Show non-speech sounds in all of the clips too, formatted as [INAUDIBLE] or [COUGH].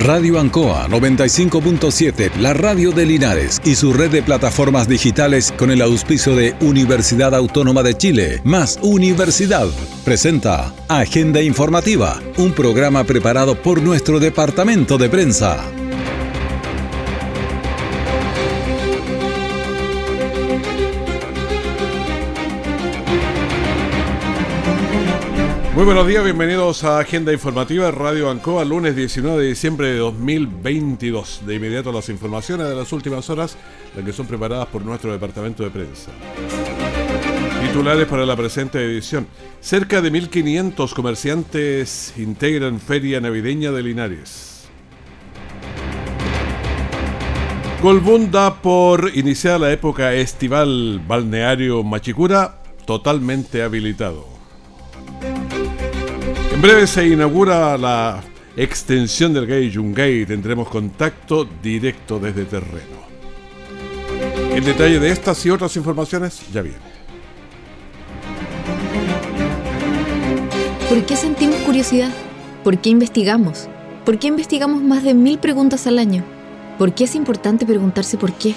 Radio Ancoa 95.7, la radio de Linares y su red de plataformas digitales con el auspicio de Universidad Autónoma de Chile, más Universidad, presenta Agenda Informativa, un programa preparado por nuestro departamento de prensa. Muy buenos días, bienvenidos a Agenda Informativa Radio Ancoa, lunes 19 de diciembre de 2022. De inmediato las informaciones de las últimas horas, las que son preparadas por nuestro departamento de prensa. Titulares para la presente edición. Cerca de 1.500 comerciantes integran Feria Navideña de Linares. Golbunda por iniciar la época estival balneario Machicura totalmente habilitado. En breve se inaugura la extensión del Gay Yungay y tendremos contacto directo desde terreno. El detalle de estas y otras informaciones ya viene. ¿Por qué sentimos curiosidad? ¿Por qué investigamos? ¿Por qué investigamos más de mil preguntas al año? ¿Por qué es importante preguntarse por qué?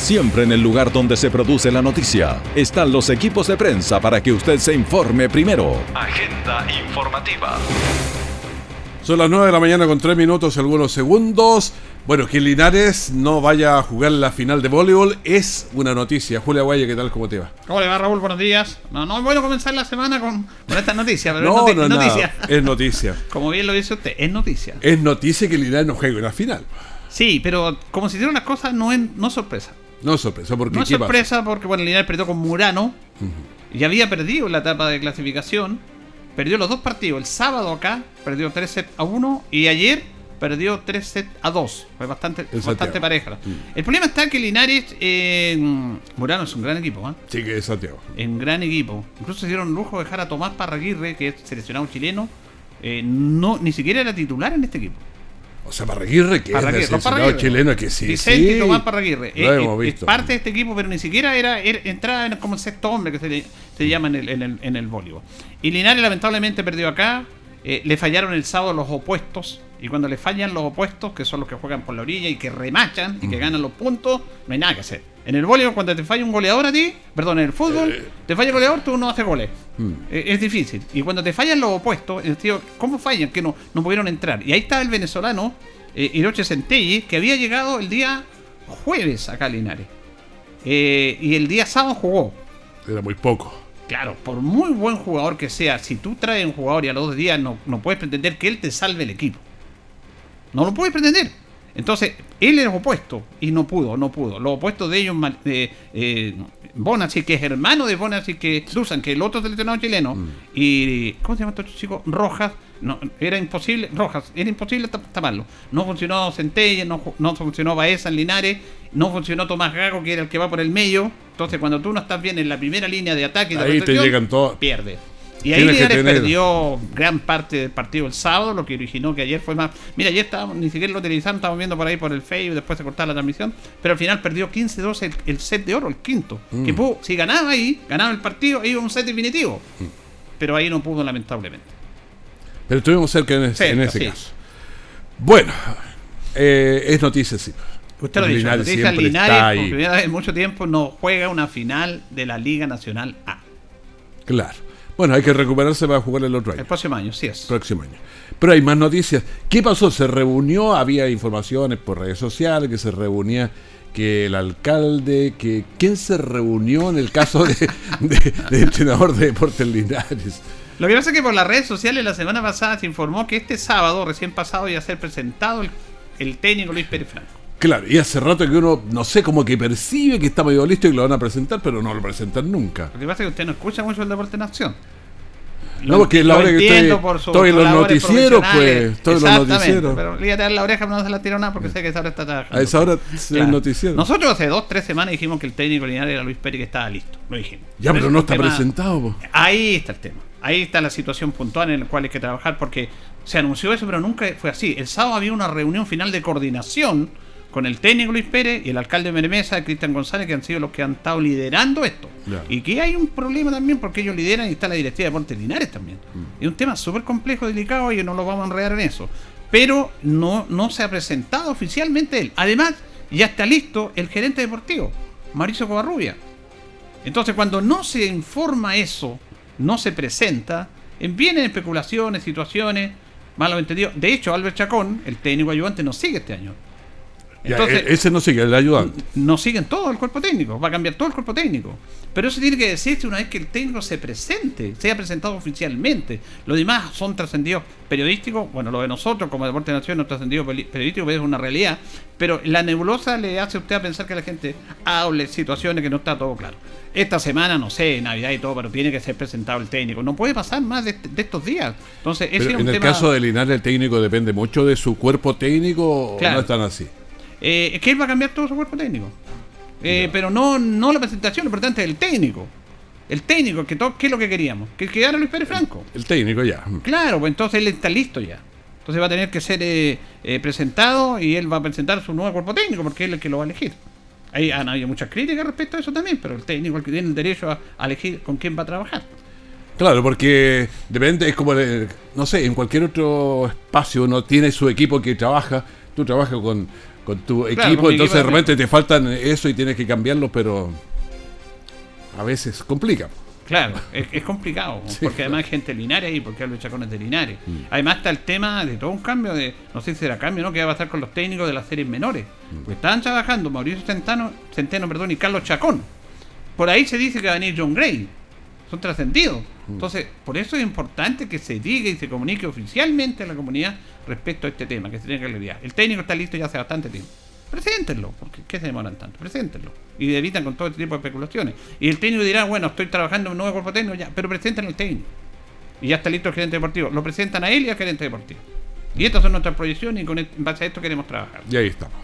Siempre en el lugar donde se produce la noticia están los equipos de prensa para que usted se informe primero. Agenda informativa. Son las 9 de la mañana con 3 minutos y algunos segundos. Bueno, que Linares no vaya a jugar la final de voleibol es una noticia. Julia Guaya, ¿qué tal? ¿Cómo te va? ¿Cómo le va, Raúl? Buenos días. No, no es bueno comenzar la semana con, con esta noticia, pero no, es, noti no, es nada. noticia. Es noticia. [LAUGHS] Como bien lo dice usted, es noticia. Es noticia que Linares no juegue una final. Sí, pero como si hicieron las cosas, no es no es sorpresa. No es sorpresa, porque No es ¿qué pasa? sorpresa porque, bueno, Linares perdió con Murano. Y había perdido la etapa de clasificación. Perdió los dos partidos. El sábado acá perdió 3 sets a 1 y ayer perdió 3 sets a 2. Fue bastante, bastante pareja. El problema está que Linares, eh, Murano es un gran equipo, ¿ah? Sí, que es Santiago. en gran equipo. Incluso se dieron lujo de dejar a Tomás Parraguirre, que es seleccionado chileno, eh, no ni siquiera era titular en este equipo. O sea, Parraguirre, que Parraguirre, es Parraguirre. chileno, que sí, Vicente sí. Tomás Parraguirre. Lo Eh, hemos eh, visto. Es parte de este equipo, pero ni siquiera era, era entrada en- como el sexto hombre que se, le- se llama en el, en el, en el voleibol. Y Linares lamentablemente perdió acá. Eh, le fallaron el sábado los opuestos. Y cuando le fallan los opuestos, que son los que juegan por la orilla y que remachan y que ganan los puntos, no hay nada que hacer. En el voleibol, cuando te falla un goleador a ti, perdón, en el fútbol, Eh. te falla el goleador, tú no haces goles. Mm. Eh, es difícil. Y cuando te fallan los opuestos, el tío, ¿cómo fallan? Que no, no pudieron entrar. Y ahí está el venezolano, eh, Hiroche Centelli, que había llegado el día jueves acá a Linares. Eh, y el día sábado jugó. Era muy poco. Claro, por muy buen jugador que sea, si tú traes un jugador y a los dos días no, no puedes pretender que él te salve el equipo. No lo puedes pretender. Entonces, él era opuesto y no pudo, no pudo. Los opuestos de ellos, mal- eh, Bonacci, que es hermano de Bonacci, que Dusan, que el otro seleccionado chileno, y ¿cómo se llama este chico? Rojas, no, era imposible, Rojas, era imposible tap- taparlo. No funcionó Centella, no, no funcionó Baeza en Linares, no funcionó Tomás Gago, que era el que va por el medio. Entonces, cuando tú no estás bien en la primera línea de ataque, y de Ahí te llegan todos. pierde. Y ahí Linares perdió gran parte del partido el sábado, lo que originó que ayer fue más. Mira, ayer estábamos, ni siquiera lo televisaron, estábamos viendo por ahí por el Facebook, después se cortaba la transmisión, pero al final perdió 15-2 el, el set de oro, el quinto. Mm. Que pudo, si ganaba ahí, ganaba el partido, iba un set definitivo. Mm. Pero ahí no pudo, lamentablemente. Pero estuvimos cerca en, ese- Cerca, en ese sí. caso. Bueno, eh, es noticia, sí. Usted lo dicho, Linares siempre Linares, por primera vez en mucho tiempo, no juega una final de la Liga Nacional A. Claro. Bueno, hay que recuperarse para jugar el otro año. El próximo año, sí es. próximo año. Pero hay más noticias. ¿Qué pasó? Se reunió, había informaciones por redes sociales que se reunía que el alcalde, que quién se reunió en el caso de, de- del [LAUGHS] entrenador de Deportes Linares. Lo que pasa es que por las redes sociales la semana pasada se informó que este sábado, recién pasado, iba a ser presentado el, el técnico Luis Pérez Franco. Claro, y hace rato que uno, no sé, como que percibe que está medio listo y que lo van a presentar, pero no lo presentan nunca. Lo que pasa es que usted no escucha mucho el deporte en acción. no, porque la hora que estoy, estoy en los noticieros, pues. Estoy en los noticieros. Pero le iba a dar la oreja, pero no se la tiró nada porque sé que esa hora está trabajando. A esa hora claro. el noticiero. Nosotros hace dos, tres semanas dijimos que el técnico lineal era Luis Pérez que estaba listo. Lo dijimos. Ya, pero, pero no está tema, presentado. Po. Ahí está el tema. Ahí está la situación puntual en la cual hay que trabajar porque se anunció eso, pero nunca fue así. El sábado había una reunión final de coordinación con el técnico Luis Pérez y el alcalde de Meremesa, Cristian González, que han sido los que han estado liderando esto. Claro. Y que hay un problema también porque ellos lideran y está la directiva de Deportes Linares también. Mm. Es un tema súper complejo, delicado y no lo vamos a enredar en eso. Pero no, no se ha presentado oficialmente él. Además, ya está listo el gerente deportivo, Mauricio Covarrubia. Entonces, cuando no se informa eso, no se presenta, vienen especulaciones, situaciones, malos entendidos. De hecho, Albert Chacón, el técnico ayudante, no sigue este año. Entonces, ya, ese no sigue, el ayudante. No siguen todo el cuerpo técnico, va a cambiar todo el cuerpo técnico. Pero eso tiene que decirse una vez que el técnico se presente, sea presentado oficialmente. Los demás son trascendidos periodísticos, bueno, lo de nosotros como Deporte de Nación no trascendido periodístico, pero es una realidad. Pero la nebulosa le hace a usted a pensar que la gente hable situaciones que no está todo claro. Esta semana, no sé, Navidad y todo, pero tiene que ser presentado el técnico. No puede pasar más de, de estos días. Entonces, ese pero es un en el tema... caso de Linares, el técnico depende mucho de su cuerpo técnico claro. o no están así. Eh, es que él va a cambiar todo su cuerpo técnico. Eh, pero no, no la presentación, lo importante es el técnico. El técnico, que todo, ¿qué es lo que queríamos? Que quedara Luis Pérez Franco. El, el técnico ya. Claro, pues entonces él está listo ya. Entonces va a tener que ser eh, eh, presentado y él va a presentar su nuevo cuerpo técnico porque él es el que lo va a elegir. Ahí han habido muchas críticas respecto a eso también, pero el técnico es el que tiene el derecho a, a elegir con quién va a trabajar. Claro, porque depende, es como, no sé, en cualquier otro espacio uno tiene su equipo que trabaja, tú trabajas con con tu claro, equipo, con entonces equipo de repente te faltan eso y tienes que cambiarlo, pero a veces complica. Claro, es, es complicado, [LAUGHS] sí, porque claro. además hay gente linares ahí, porque hablo de chacones de linares. Mm. Además está el tema de todo un cambio de, no sé si será cambio, ¿no? Que va a pasar con los técnicos de las series menores. Mm. Porque estaban trabajando Mauricio Centeno, Centeno perdón, y Carlos Chacón. Por ahí se dice que va a venir John Gray. Son trascendidos. Mm. Entonces, por eso es importante que se diga y se comunique oficialmente a la comunidad respecto a este tema, que se tenga claridad. El técnico está listo ya hace bastante tiempo. Preséntenlo, porque ¿qué se demoran tanto? Preséntenlo. Y evitan con todo este tipo de especulaciones. Y el técnico dirá, bueno, estoy trabajando en un nuevo cuerpo técnico, ya, pero presenten al técnico. Y ya está listo el gerente deportivo. Lo presentan a él y al gerente deportivo. Y estas son nuestras proyecciones y con en base a esto queremos trabajar. Y ahí estamos.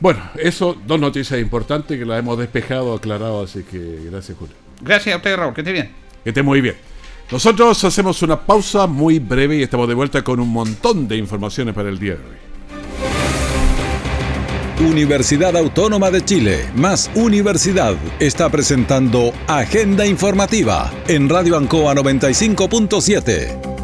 Bueno, eso, dos noticias importantes que las hemos despejado, aclarado, así que gracias, Julio. Gracias a usted, Raúl, que esté bien. Que esté muy bien. Nosotros hacemos una pausa muy breve y estamos de vuelta con un montón de informaciones para el día de hoy. Universidad Autónoma de Chile, más Universidad, está presentando Agenda Informativa en Radio Ancoa 95.7.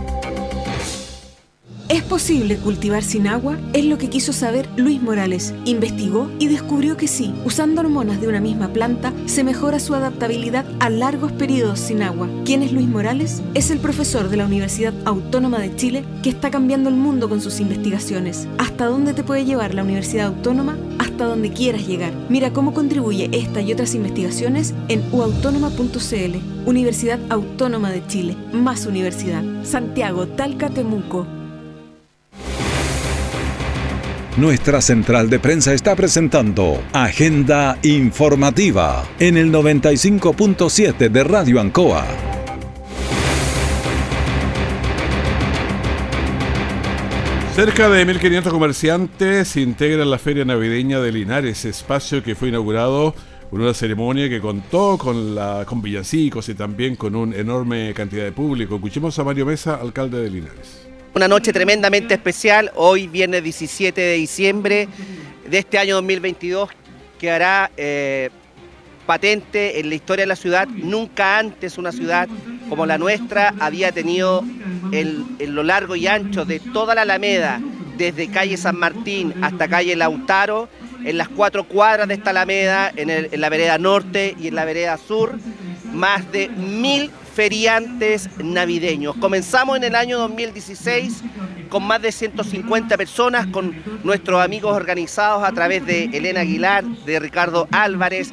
¿Es posible cultivar sin agua? Es lo que quiso saber Luis Morales. Investigó y descubrió que sí, usando hormonas de una misma planta, se mejora su adaptabilidad a largos periodos sin agua. ¿Quién es Luis Morales? Es el profesor de la Universidad Autónoma de Chile que está cambiando el mundo con sus investigaciones. ¿Hasta dónde te puede llevar la Universidad Autónoma? Hasta donde quieras llegar. Mira cómo contribuye esta y otras investigaciones en uautónoma.cl. Universidad Autónoma de Chile. Más universidad. Santiago, Talca, Temuco. Nuestra central de prensa está presentando Agenda Informativa en el 95.7 de Radio Ancoa. Cerca de 1.500 comerciantes integran la Feria Navideña de Linares, espacio que fue inaugurado con una ceremonia que contó con, la, con villancicos y también con una enorme cantidad de público. Escuchemos a Mario Mesa, alcalde de Linares. Una noche tremendamente especial, hoy viernes 17 de diciembre de este año 2022, que hará eh, patente en la historia de la ciudad. Nunca antes una ciudad como la nuestra había tenido en lo largo y ancho de toda la Alameda, desde calle San Martín hasta calle Lautaro, en las cuatro cuadras de esta Alameda, en, en la vereda norte y en la vereda sur, más de mil feriantes navideños. Comenzamos en el año 2016 con más de 150 personas, con nuestros amigos organizados a través de Elena Aguilar, de Ricardo Álvarez.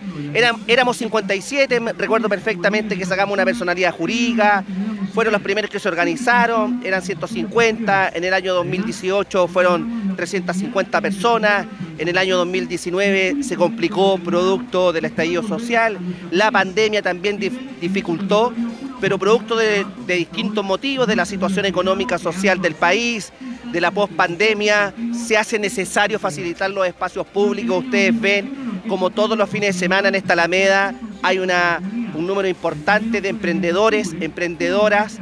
Éramos 57, recuerdo perfectamente que sacamos una personalidad jurídica, fueron los primeros que se organizaron, eran 150, en el año 2018 fueron 350 personas, en el año 2019 se complicó producto del estallido social, la pandemia también dificultó pero producto de, distintos motivos, de la situación económica social del país, de la pospandemia, se hace necesario facilitar los espacios públicos. Ustedes ven como todos los fines de semana en esta Alameda hay un número importante de emprendedores, emprendedoras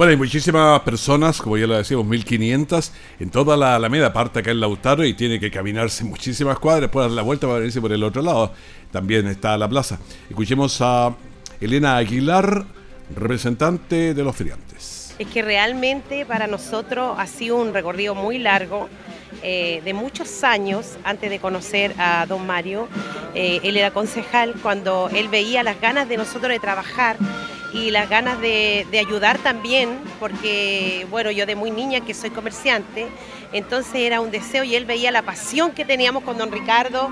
bueno, hay muchísimas personas, como ya lo decíamos, 1500 en toda la Alameda, aparte acá en Lautaro, y tiene que caminarse muchísimas cuadras, después dar la vuelta para venirse por el otro lado. También está la plaza. Escuchemos a Elena Aguilar, representante de los feriantes. Es que realmente para nosotros ha sido un recorrido muy largo. Eh, de muchos años antes de conocer a don Mario. Eh, él era concejal cuando él veía las ganas de nosotros de trabajar y las ganas de, ayudar también, porque bueno, yo de muy niña que soy comerciante, entonces era un deseo y él veía la pasión que teníamos con don Ricardo,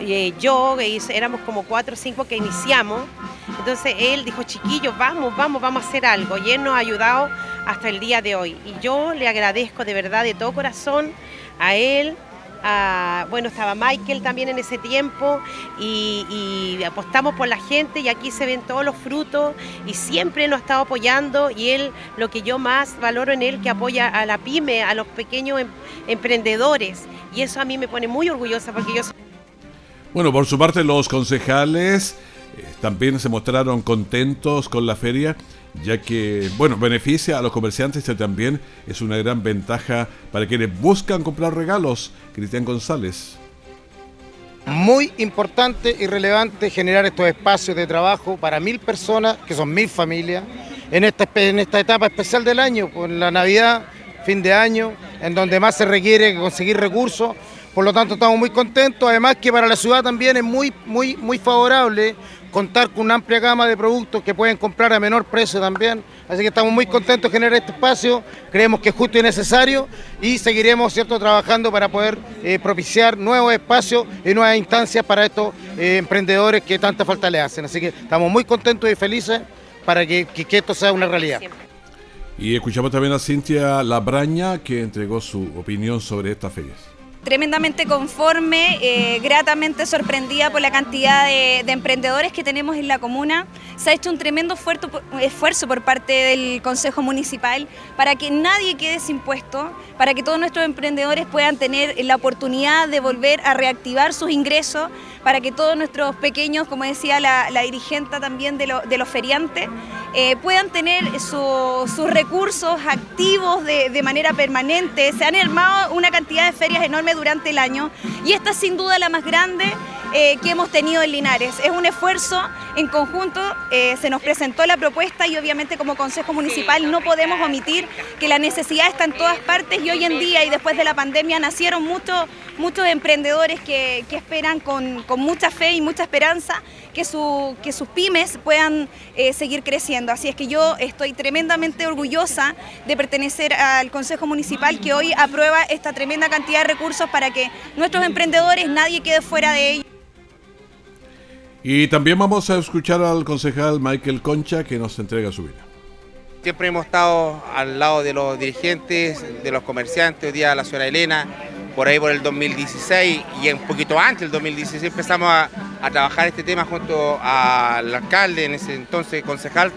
eh, yo, éramos como cuatro o cinco que iniciamos, entonces él dijo, chiquillos, vamos, vamos, vamos a hacer algo, y él nos ha ayudado hasta el día de hoy, y yo le agradezco de verdad, de todo corazón, a él, bueno, estaba Michael también en ese tiempo y, apostamos por la gente y aquí se ven todos los frutos y siempre nos ha estado apoyando y él, lo que yo más valoro en él, que apoya a la pyme, a los pequeños em, emprendedores. Y eso a mí me pone muy orgullosa porque yo Bueno, por su parte los concejales también se mostraron contentos con la feria ya que, bueno, beneficia a los comerciantes y también es una gran ventaja para quienes buscan comprar regalos. Cristian González. Muy importante y relevante generar estos espacios de trabajo para mil personas, que son mil familias, en esta, en esta etapa especial del año, con la Navidad, fin de año, en donde más se requiere conseguir recursos. Por lo tanto, estamos muy contentos. Además que para la ciudad también es muy, muy, muy favorable contar con una amplia gama de productos que pueden comprar a menor precio también. Así que estamos muy contentos de generar este espacio, creemos que es justo y necesario y seguiremos ¿cierto? trabajando para poder eh, propiciar nuevos espacios y nuevas instancias para estos eh, emprendedores que tanta falta le hacen. Así que estamos muy contentos y felices para que, que esto sea una realidad. Y escuchamos también a Cintia Labraña que entregó su opinión sobre estas ferias tremendamente conforme, eh, gratamente sorprendida por la cantidad de, emprendedores que tenemos en la comuna. Se ha hecho un tremendo esfuerzo, por parte del Consejo Municipal para que nadie quede sin puesto, para que todos nuestros emprendedores puedan tener la oportunidad de volver a reactivar sus ingresos, para que todos nuestros pequeños, como decía la, dirigente también de, los feriantes, eh, puedan tener sus recursos activos de, de manera permanente. Se han armado una cantidad de ferias enormes durante el año y esta es sin duda la más grande eh, que hemos tenido en Linares. Es un esfuerzo en conjunto, eh, se nos presentó la propuesta y obviamente como Consejo Municipal no podemos omitir que la necesidad está en todas partes y hoy en día y después de la pandemia nacieron muchos, muchos emprendedores que, esperan con, con, mucha fe y mucha esperanza que, su, que sus pymes puedan eh, seguir creciendo. Así es que yo estoy tremendamente orgullosa de pertenecer al Consejo Municipal que hoy aprueba esta tremenda cantidad de recursos para que nuestros emprendedores, nadie quede fuera de ellos. Y también vamos a escuchar al concejal Michael Concha que nos entrega su vida. Siempre hemos estado al lado de los dirigentes, de los comerciantes, hoy día la señora Elena, por ahí por el 2016 y un poquito antes del 2016 empezamos a, trabajar este tema junto al alcalde, en ese entonces concejal.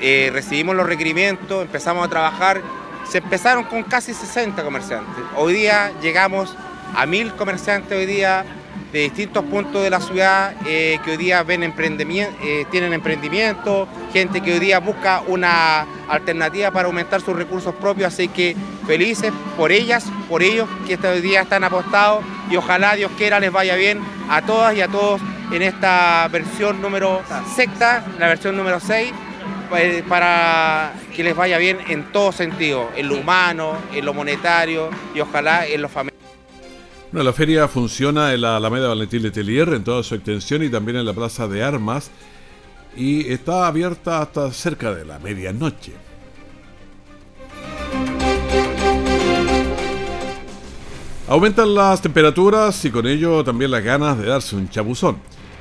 Eh, recibimos los requerimientos, empezamos a trabajar, se empezaron con casi 60 comerciantes. Hoy día llegamos a mil comerciantes hoy día de distintos puntos de la ciudad eh, que hoy día ven emprendimiento, eh, tienen emprendimiento, gente que hoy día busca una alternativa para aumentar sus recursos propios, así que felices por ellas, por ellos que hoy día están apostados y ojalá Dios quiera les vaya bien a todas y a todos en esta versión número secta, la versión número 6 eh, para que les vaya bien en todo sentido, en lo humano, en lo monetario y ojalá en lo familiar la feria funciona en la Alameda Valentín Letelier en toda su extensión y también en la Plaza de Armas y está abierta hasta cerca de la medianoche. Aumentan las temperaturas y con ello también las ganas de darse un chapuzón.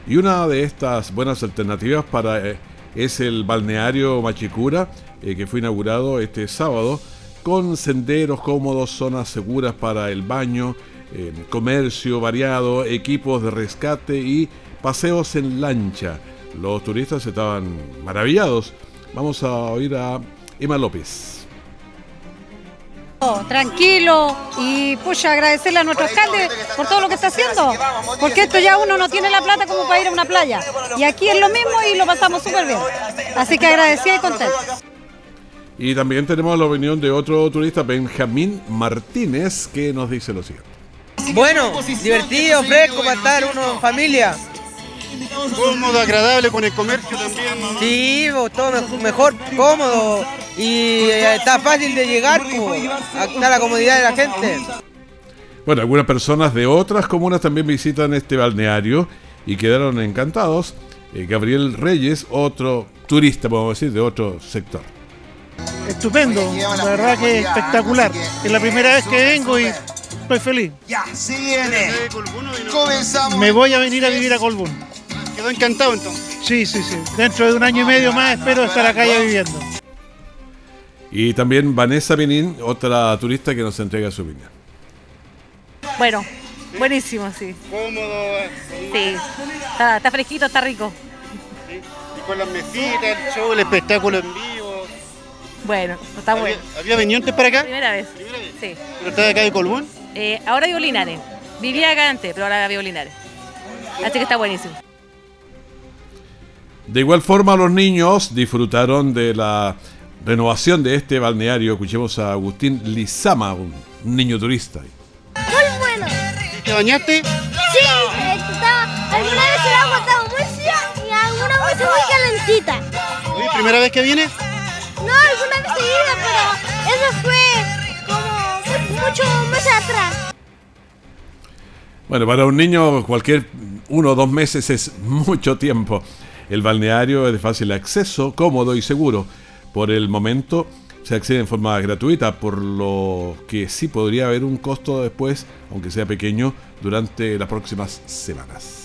Y una de estas buenas alternativas para eh, es el balneario Machicura, eh, que fue inaugurado este sábado, con senderos cómodos, zonas seguras para el baño, comercio variado, equipos de rescate y paseos en lancha. Los turistas estaban maravillados. Vamos a oír a Emma López. Tranquilo y pucha, agradecerle a nuestro alcalde por todo lo que está haciendo, porque esto ya uno no tiene la plata como para ir a una playa. Y aquí es lo mismo y lo pasamos súper bien. Así que agradecida y contenta. Y también tenemos la opinión de otro turista, Benjamín Martínez, que nos dice lo siguiente. Bueno, divertido, fresco para estar uno en familia. Cómodo, agradable con el comercio también. Sí, todo mejor, cómodo y eh, está fácil de llegar, está la comodidad de la gente. Bueno, algunas personas de otras comunas también visitan este balneario y quedaron encantados. Eh, Gabriel Reyes, otro turista, podemos decir, de otro sector. Estupendo, la verdad que espectacular. Es la primera vez que vengo y estoy feliz. Ya, si viene. Me voy a venir a vivir a Colbún. Quedó encantado entonces. Sí, sí, sí. Dentro de un año y medio más espero estar acá ya viviendo. Y también Vanessa Benín, otra turista que nos entrega su viña. Bueno, buenísimo, sí. Cómodo. Sí, está, está fresquito, está rico. Y con las mesitas, el show, el espectáculo en vivo. Bueno, está bueno. ¿Había venido antes para acá? Primera vez. Sí. ¿Pero está de acá de Colbún? Eh, ahora vivo Linares. Vivía acá antes, pero ahora vivo Linares. Así que está buenísimo. De igual forma, los niños disfrutaron de la renovación de este balneario. Escuchemos a Agustín Lizama, un niño turista. Muy bueno. ¿Te bañaste? Sí, estaba, alguna vez el agua estaba muy fría y alguna vez muy calentita. ¿Hoy primera vez que vienes? No, alguna vez seguida, pero eso fue mucho meses atrás. Bueno, para un niño cualquier uno o dos meses es mucho tiempo. El balneario es de fácil acceso, cómodo y seguro. Por el momento se accede en forma gratuita, por lo que sí podría haber un costo después, aunque sea pequeño, durante las próximas semanas.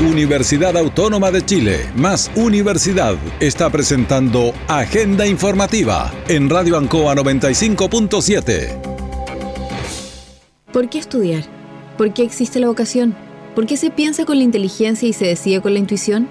Universidad Autónoma de Chile, más Universidad, está presentando Agenda Informativa en Radio Ancoa 95.7. ¿Por qué estudiar? ¿Por qué existe la vocación? ¿Por qué se piensa con la inteligencia y se decide con la intuición?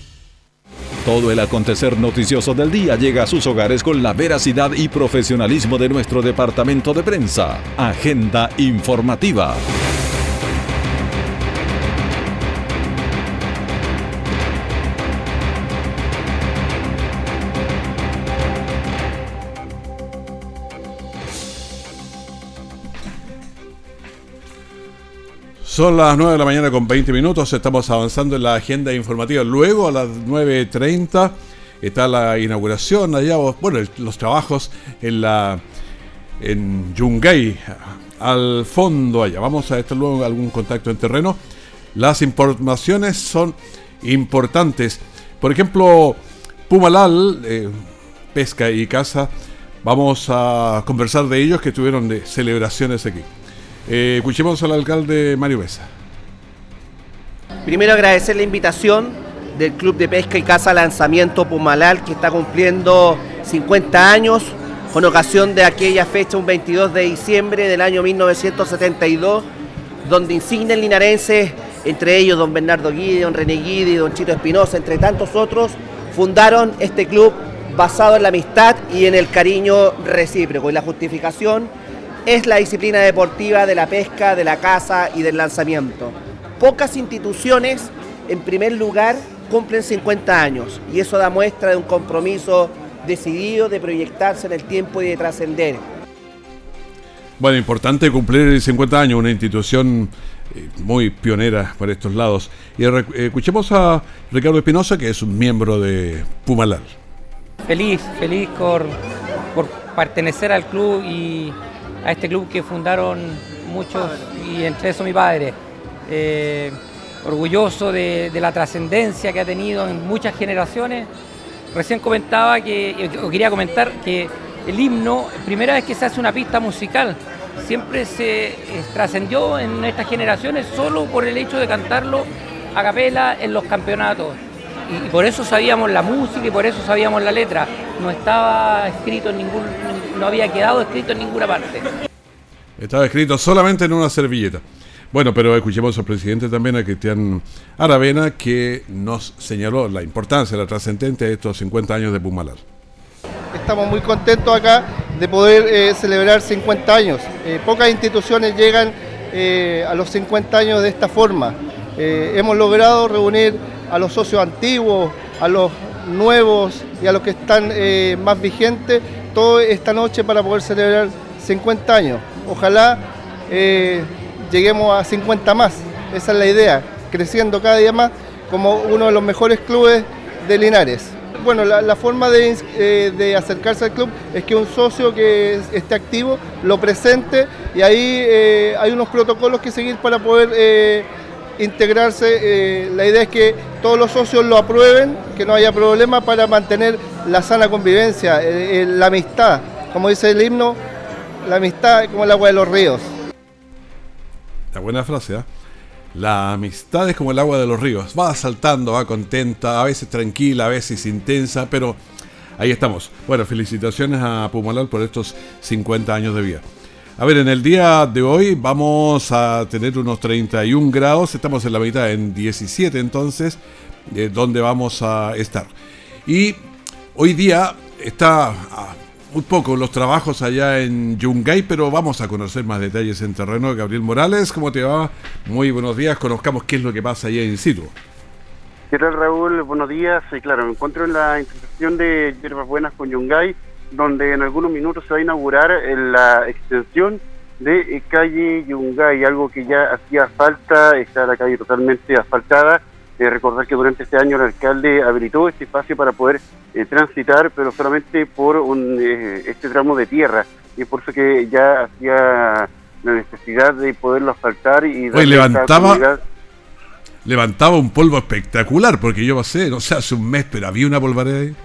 Todo el acontecer noticioso del día llega a sus hogares con la veracidad y profesionalismo de nuestro departamento de prensa. Agenda informativa. Son las 9 de la mañana con 20 minutos, estamos avanzando en la agenda informativa. Luego a las 9.30 está la inauguración allá, bueno, los trabajos en la en Yungay, al fondo allá. Vamos a estar luego algún contacto en terreno. Las informaciones son importantes. Por ejemplo, Pumalal, eh, Pesca y Caza, vamos a conversar de ellos que tuvieron de celebraciones aquí. Eh, escuchemos al alcalde Mario Besa. Primero agradecer la invitación del Club de Pesca y Caza Lanzamiento Pumalal, que está cumpliendo 50 años, con ocasión de aquella fecha, un 22 de diciembre del año 1972, donde insignes linarenses, entre ellos don Bernardo Guidi, don René Guidi, don Chito Espinosa, entre tantos otros, fundaron este club basado en la amistad y en el cariño recíproco. Y la justificación es la disciplina deportiva de la pesca, de la caza y del lanzamiento. Pocas instituciones, en primer lugar, cumplen 50 años y eso da muestra de un compromiso decidido de proyectarse en el tiempo y de trascender. Bueno, importante cumplir 50 años, una institución eh, muy pionera por estos lados. Y escuchemos a Ricardo Espinosa, que es un miembro de Pumalal. Feliz, feliz por, por pertenecer al club y a este club que fundaron muchos y entre eso mi padre. Eh, orgulloso de, de la trascendencia que ha tenido en muchas generaciones. Recién comentaba que, o quería comentar que el himno, primera vez que se hace una pista musical, siempre se eh, trascendió en estas generaciones solo por el hecho de cantarlo a capela en los campeonatos. Y, y por eso sabíamos la música y por eso sabíamos la letra. No estaba escrito en ningún, no había quedado escrito en ninguna parte. Estaba escrito solamente en una servilleta. Bueno, pero escuchemos al presidente también, a Cristian Aravena, que nos señaló la importancia, la trascendente de estos 50 años de Pumalar. Estamos muy contentos acá de poder eh, celebrar 50 años. Eh, pocas instituciones llegan eh, a los 50 años de esta forma. Eh, hemos logrado reunir a los socios antiguos, a los nuevos y a los que están eh, más vigentes, toda esta noche para poder celebrar 50 años. Ojalá eh, lleguemos a 50 más, esa es la idea, creciendo cada día más como uno de los mejores clubes de Linares. Bueno, la, forma eh, de acercarse al club es que un socio que es- esté activo lo presente y ahí hay unos protocolos que seguir para poder integrarse. La idea es que todos los socios lo aprueben, que no haya problema para mantener la sana convivencia, eh, eh, la amistad. Como dice el himno, la amistad es como el agua de los ríos. La buena frase, ¿ah? La amistad es como el agua de los ríos. Va saltando, va contenta, a veces tranquila, a veces intensa, pero ahí estamos. Bueno, felicitaciones a Pumalal por estos 50 años de vida. A ver, en el día de hoy vamos a tener unos 31 grados, estamos en la mitad, en 17 entonces, eh, donde vamos a estar. Y hoy día está ah, muy poco los trabajos allá en Yungay, pero vamos a conocer más detalles en terreno. Gabriel Morales, ¿cómo te va? Muy buenos días, conozcamos qué es lo que pasa allá in situ. ¿Qué tal Raúl? Buenos días. Eh, claro, me encuentro en la intersección de Hierbas Buenas con Yungay, donde en algunos minutos se va a inaugurar eh, la extensión de eh, calle Yungay, algo que ya hacía falta, está la calle totalmente asfaltada. Eh, recordar que durante este año el alcalde habilitó este espacio para poder eh, transitar, pero solamente por un, eh, este tramo de tierra, y es por eso que ya hacía la necesidad de poderlo asfaltar y esta levantaba- Levantaba un polvo espectacular, porque yo pasé, no sé, hace un mes, pero había una polvareda ahí.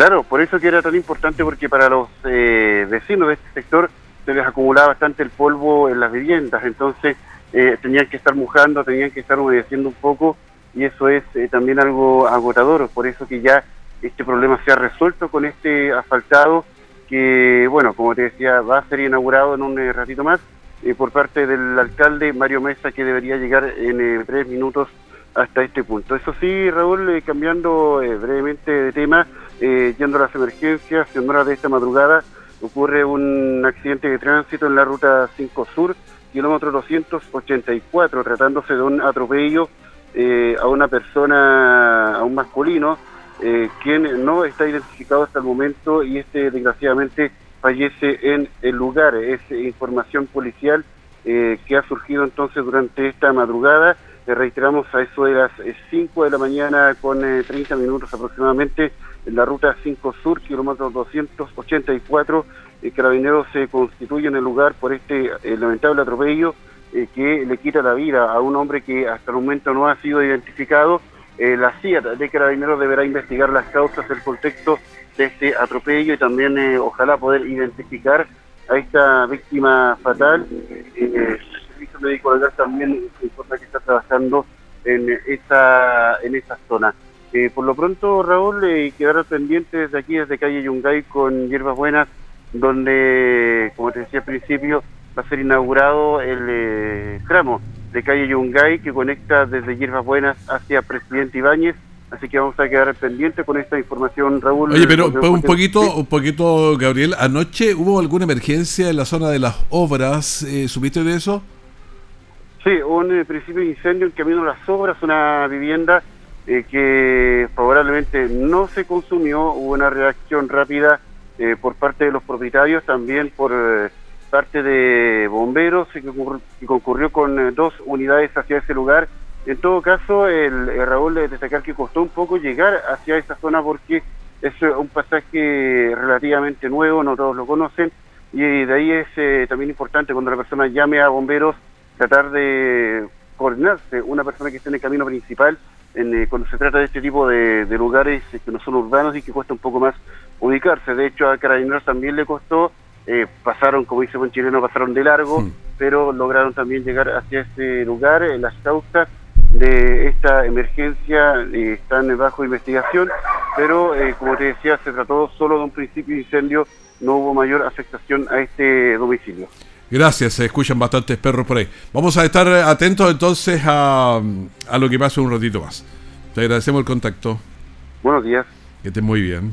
Claro, por eso que era tan importante, porque para los eh, vecinos de este sector se les acumulaba bastante el polvo en las viviendas, entonces eh, tenían que estar mojando, tenían que estar humedeciendo un poco, y eso es eh, también algo agotador, por eso que ya este problema se ha resuelto con este asfaltado, que, bueno, como te decía, va a ser inaugurado en un eh, ratito más, eh, por parte del alcalde Mario Mesa, que debería llegar en breves minutos hasta este punto. Eso sí, Raúl, cambiando brevemente de tema, eh, yendo a las emergencias, en horas de esta madrugada ocurre un accidente de tránsito en la ruta 5 Sur, kilómetro 284, tratándose de un atropello eh, a una persona, a un masculino, eh, quien no está identificado hasta el momento y este desgraciadamente fallece en el lugar. Es información policial que ha surgido entonces durante esta madrugada. Reiteramos a eso de las eh, 5 de la mañana con eh, 30 minutos aproximadamente en la ruta 5 Sur, kilómetro 284. Eh, Carabineros se constituye en el lugar por este eh, lamentable atropello eh, que le quita la vida a un hombre que hasta el momento no ha sido identificado. Eh, la CIA de Carabineros deberá investigar las causas, el contexto de este atropello y también ojalá poder identificar a esta víctima fatal. El servicio médico legal también se informa que está trabajando en esa, en esa zona. Eh, por lo pronto, Raúl, eh, quedar pendientes de aquí, desde calle Yungay con Hierbas Buenas, donde, como te decía al principio, va a ser inaugurado el eh, tramo de calle Yungay que conecta desde Hierbas Buenas hacia Presidente Ibáñez. Así que vamos a quedar pendientes con esta información, Raúl. Oye, pero un poquito, un poquito, Gabriel, anoche hubo alguna emergencia en la zona de las obras, eh, ¿supiste de eso? Sí, un eh, principio de incendio en camino a las obras, una vivienda eh, que favorablemente no se consumió, hubo una reacción rápida eh, por parte de los propietarios, también por eh, parte de bomberos que, concurrió con dos unidades hacia ese lugar. En todo caso, el, el Raúl de destacar que costó un poco llegar hacia esa zona porque es un pasaje relativamente nuevo, no todos lo conocen, y de ahí es también importante cuando la persona llame a bomberos tratar de coordinarse una persona que esté en el camino principal en, eh, cuando se trata de este tipo de, de lugares eh, que no son urbanos y que cuesta un poco más ubicarse. De hecho, a Carabineros también le costó, eh, pasaron, como dice buen chileno, pasaron de largo, pero lograron también llegar hacia este lugar. Eh, las causas de esta emergencia eh, están bajo investigación, pero eh, como te decía, se trató solo de un principio de incendio, no hubo mayor afectación a este domicilio. Gracias, se escuchan bastantes perros por ahí. Vamos a estar atentos entonces a, a lo que pase un ratito más. Te agradecemos el contacto. Buenos días. Que estés muy bien.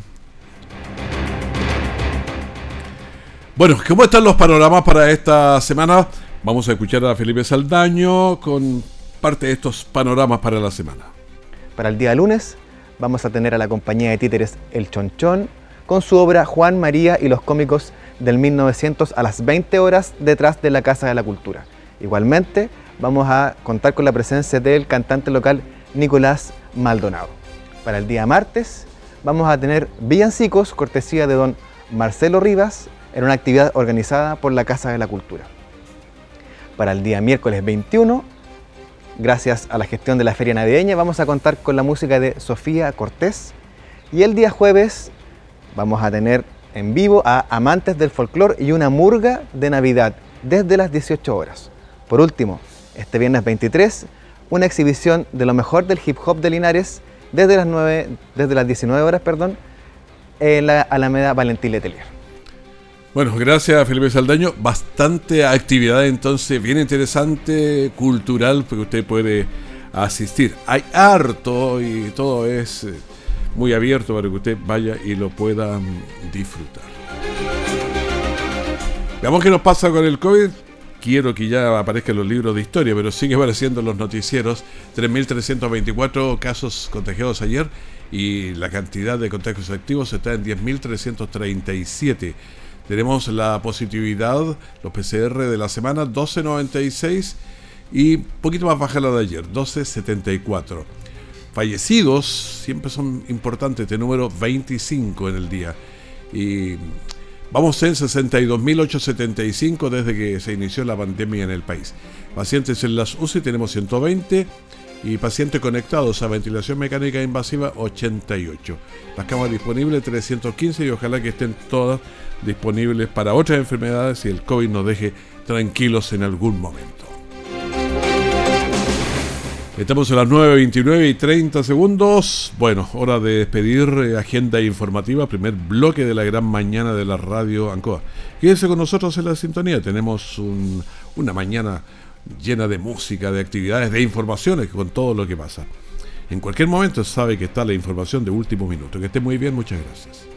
Bueno, ¿cómo están los panoramas para esta semana? Vamos a escuchar a Felipe Saldaño con parte de estos panoramas para la semana. Para el día lunes vamos a tener a la compañía de títeres El Chonchón con su obra Juan María y los cómicos del 1900 a las 20 horas detrás de la Casa de la Cultura. Igualmente vamos a contar con la presencia del cantante local Nicolás Maldonado. Para el día martes vamos a tener villancicos cortesía de don Marcelo Rivas en una actividad organizada por la Casa de la Cultura. Para el día miércoles 21, gracias a la gestión de la feria navideña, vamos a contar con la música de Sofía Cortés. Y el día jueves vamos a tener en vivo a amantes del folclore y una murga de Navidad desde las 18 horas. Por último, este viernes 23, una exhibición de lo mejor del hip hop de Linares desde las, 9, desde las 19 horas perdón, en la Alameda Valentín Letelier. Bueno, gracias Felipe Saldaño. Bastante actividad entonces, bien interesante, cultural, porque usted puede asistir. Hay harto y todo es eh, muy abierto para que usted vaya y lo pueda mm, disfrutar. Veamos qué nos pasa con el COVID. Quiero que ya aparezcan los libros de historia, pero sigue apareciendo en los noticieros. 3.324 casos contagiados ayer y la cantidad de contagios activos está en 10.337. Tenemos la positividad, los PCR de la semana, 12.96 y poquito más baja la de ayer, 12.74. Fallecidos siempre son importantes, este número 25 en el día. Y vamos en 62.875 desde que se inició la pandemia en el país. Pacientes en las UCI tenemos 120 y pacientes conectados a ventilación mecánica invasiva 88. Las camas disponibles 315 y ojalá que estén todas disponibles para otras enfermedades y el COVID nos deje tranquilos en algún momento. Estamos a las 9.29 y 30 segundos. Bueno, hora de despedir eh, agenda informativa, primer bloque de la gran mañana de la radio Ancoa. Quédese con nosotros en la sintonía. Tenemos una mañana llena de música, de actividades, de informaciones con todo lo que pasa. En cualquier momento sabe que está la información de último minuto. Que esté muy bien, muchas gracias.